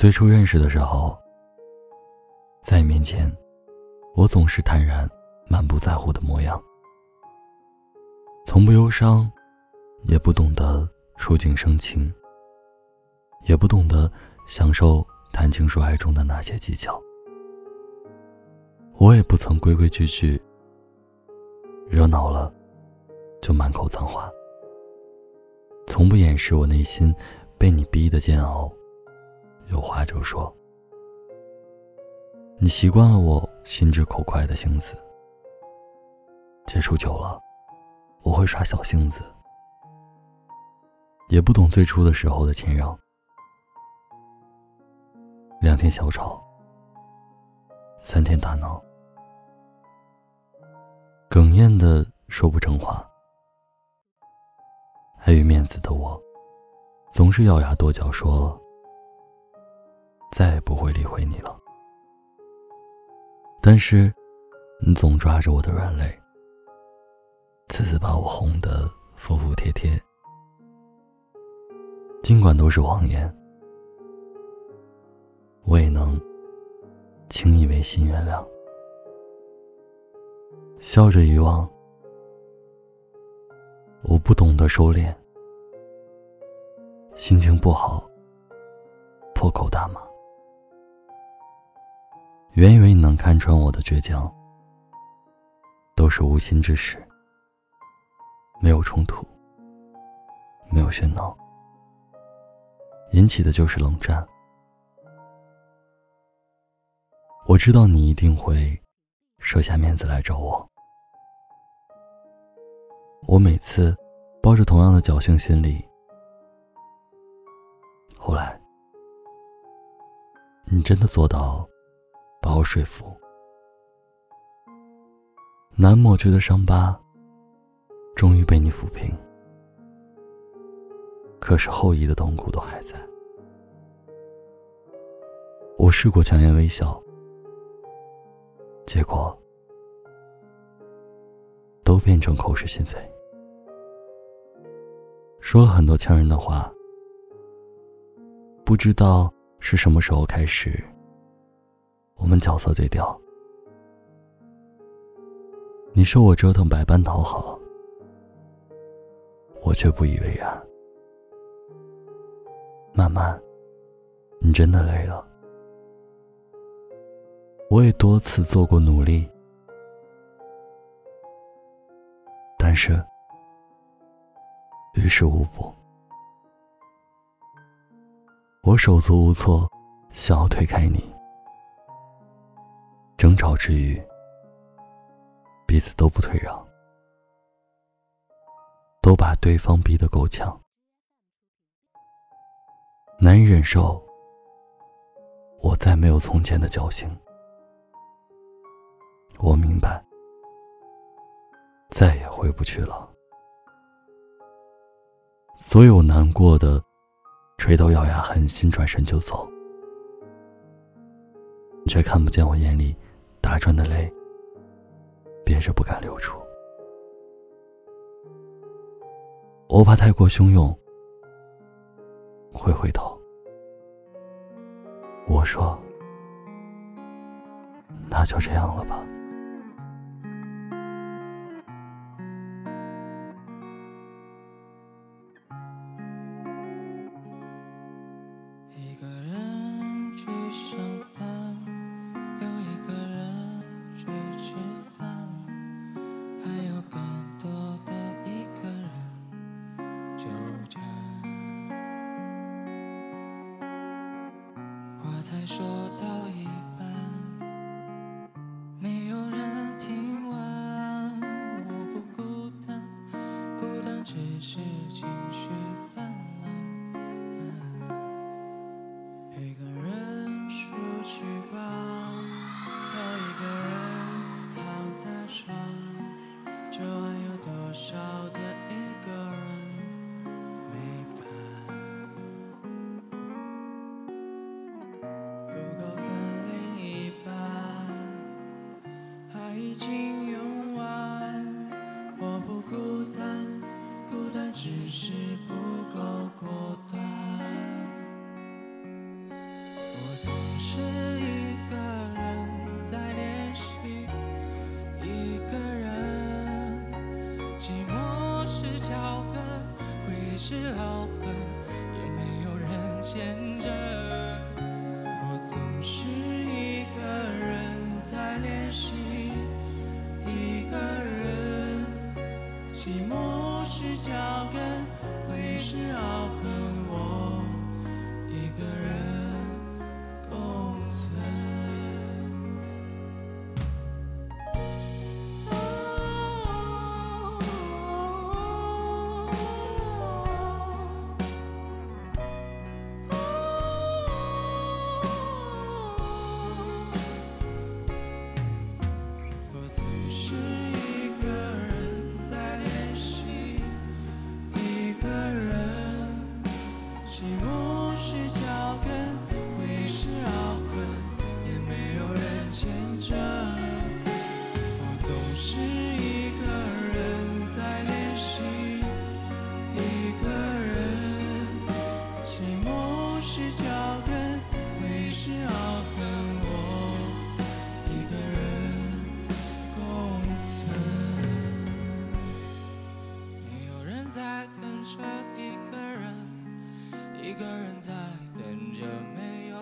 最初认识的时候，在你面前，我总是坦然、满不在乎的模样，从不忧伤，也不懂得触景生情，也不懂得享受谈情说爱中的那些技巧。我也不曾规规矩矩，热闹了就满口脏话，从不掩饰我内心被你逼的煎熬。有话就说。你习惯了我心直口快的性子，接触久了，我会耍小性子，也不懂最初的时候的谦让。两天小吵，三天大闹，哽咽的说不成话，碍于面子的我，总是咬牙跺脚说。再也不会理会你了。但是，你总抓着我的软肋，次次把我哄得服服帖帖。尽管都是谎言，我也能轻易违心原谅，笑着遗忘。我不懂得收敛，心情不好，破口大骂。原以为你能看穿我的倔强，都是无心之事，没有冲突，没有喧闹，引起的就是冷战。我知道你一定会舍下面子来找我，我每次抱着同样的侥幸心理，后来你真的做到。把我说服，难抹去的伤疤，终于被你抚平。可是后遗的痛苦都还在。我试过强颜微笑，结果都变成口是心非，说了很多呛人的话。不知道是什么时候开始。我们角色对调，你受我折腾百般讨好，我却不以为然。慢慢，你真的累了，我也多次做过努力，但是于事无补。我手足无措，想要推开你。争吵之余，彼此都不退让，都把对方逼得够呛，难以忍受。我再没有从前的侥幸，我明白，再也回不去了，所以我难过的垂头咬牙，狠心转身就走，你却看不见我眼里。打转的泪，憋着不敢流出。我怕太过汹涌，会回头。我说：“那就这样了吧。”才说到只是不够果断，我总是一个人在练习，一个人，寂寞是脚跟，回忆是傲魂，也没有人见证。我总是一个人在练习，一个人，寂寞。是脚跟，回忆是凹痕，我一个人。一个人，一个人在等着没有